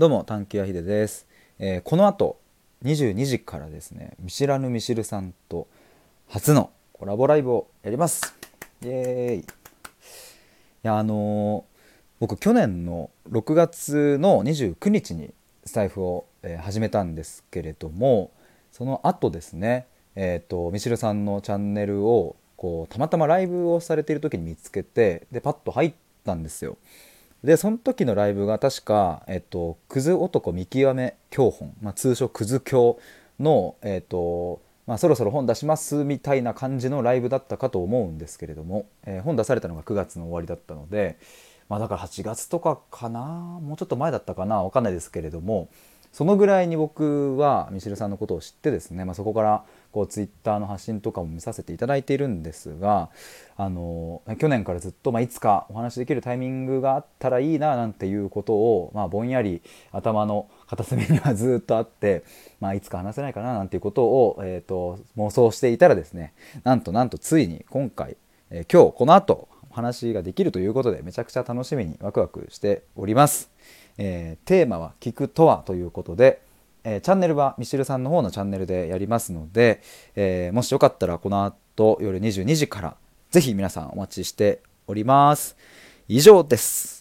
どうも探求やひです、えーこの後22時からですね見知らぬミシルさんと初のコラボライブをやります。イエーイ。いやあのー僕去年の6月の29日にスタイフを、えー始めたんですけれどもその後ですねえっ、とミシルさんのチャンネルをこうたまたまライブをされている時に見つけてでパッと入ったんですよ。でその時のライブが確か、えっと、クズ男見極め教本、まあ、通称クズ教の、えっとまあ、そろそろ本出しますみたいな感じのライブだったかと思うんですけれども、えー本出されたのが9月の終わりだったので、まあ、だから8月とかかなもうちょっと前だったかな分かんないですけれどもそのぐらいに僕はミシルさんのことを知ってですね、まあ、そこからこうツイッターの発信とかも見させていただいているんですがあの去年からずっと、まあ、いつかお話しできるタイミングがあったらいいななんていうことを、まあ、ぼんやり頭の片隅にはずっとあって、まあ、いつか話せないかななんていうことを、えー、と妄想していたらですねなんとなんとついに今回、えー今日この後お話ができるということでめちゃくちゃ楽しみにワクワクしております。えーテーマは「聞くとは」ということで、えーチャンネルはミシルさんの方のチャンネルでやりますので、えーもしよかったらこの後夜22時から是非皆さんお待ちしております。以上です。